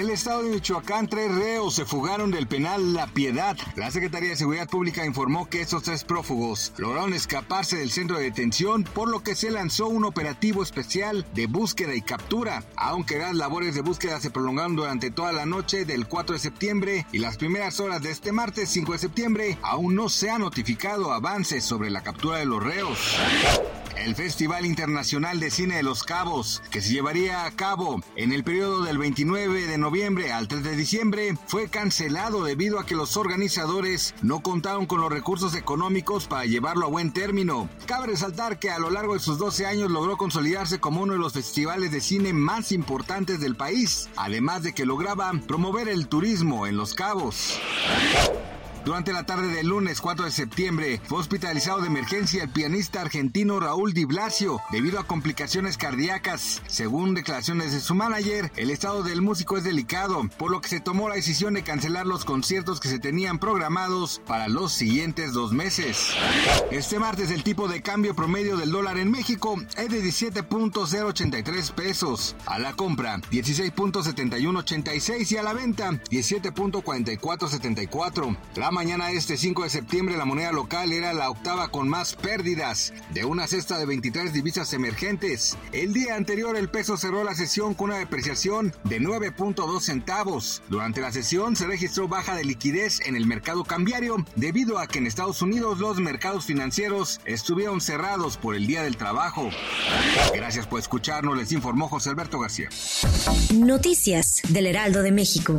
El estado de Michoacán, tres reos se fugaron del penal La Piedad. La Secretaría de Seguridad Pública informó que estos tres prófugos lograron escaparse del centro de detención, por lo que se lanzó un operativo especial de búsqueda y captura. Aunque las labores de búsqueda se prolongaron durante toda la noche del 4 de septiembre y las primeras horas de este martes 5 de septiembre, aún no se ha notificado avances sobre la captura de los reos. El Festival Internacional de Cine de Los Cabos, que se llevaría a cabo en el periodo del 29 de noviembre al 3 de diciembre, fue cancelado debido a que los organizadores no contaron con los recursos económicos para llevarlo a buen término. Cabe resaltar que a lo largo de sus 12 años logró consolidarse como uno de los festivales de cine más importantes del país, además de que lograba promover el turismo en Los Cabos. Durante la tarde del lunes 4 de septiembre fue hospitalizado de emergencia el pianista argentino Raúl Di Blasio debido a complicaciones cardíacas. Según declaraciones de su manager, el estado del músico es delicado, por lo que se tomó la decisión de cancelar los conciertos que se tenían programados para los siguientes dos meses. Este martes el tipo de cambio promedio del dólar en México es de 17.083 pesos. A la compra 16.7186 y a la venta 17.4474. Mañana este 5 de septiembre la moneda local era la octava con más pérdidas de una cesta de 23 divisas emergentes. El día anterior el peso cerró la sesión con una depreciación de 9.2 centavos. Durante la sesión se registró baja de liquidez en el mercado cambiario debido a que en Estados Unidos los mercados financieros estuvieron cerrados por el Día del Trabajo. Gracias por escucharnos, les informó José Alberto García. Noticias del Heraldo de México.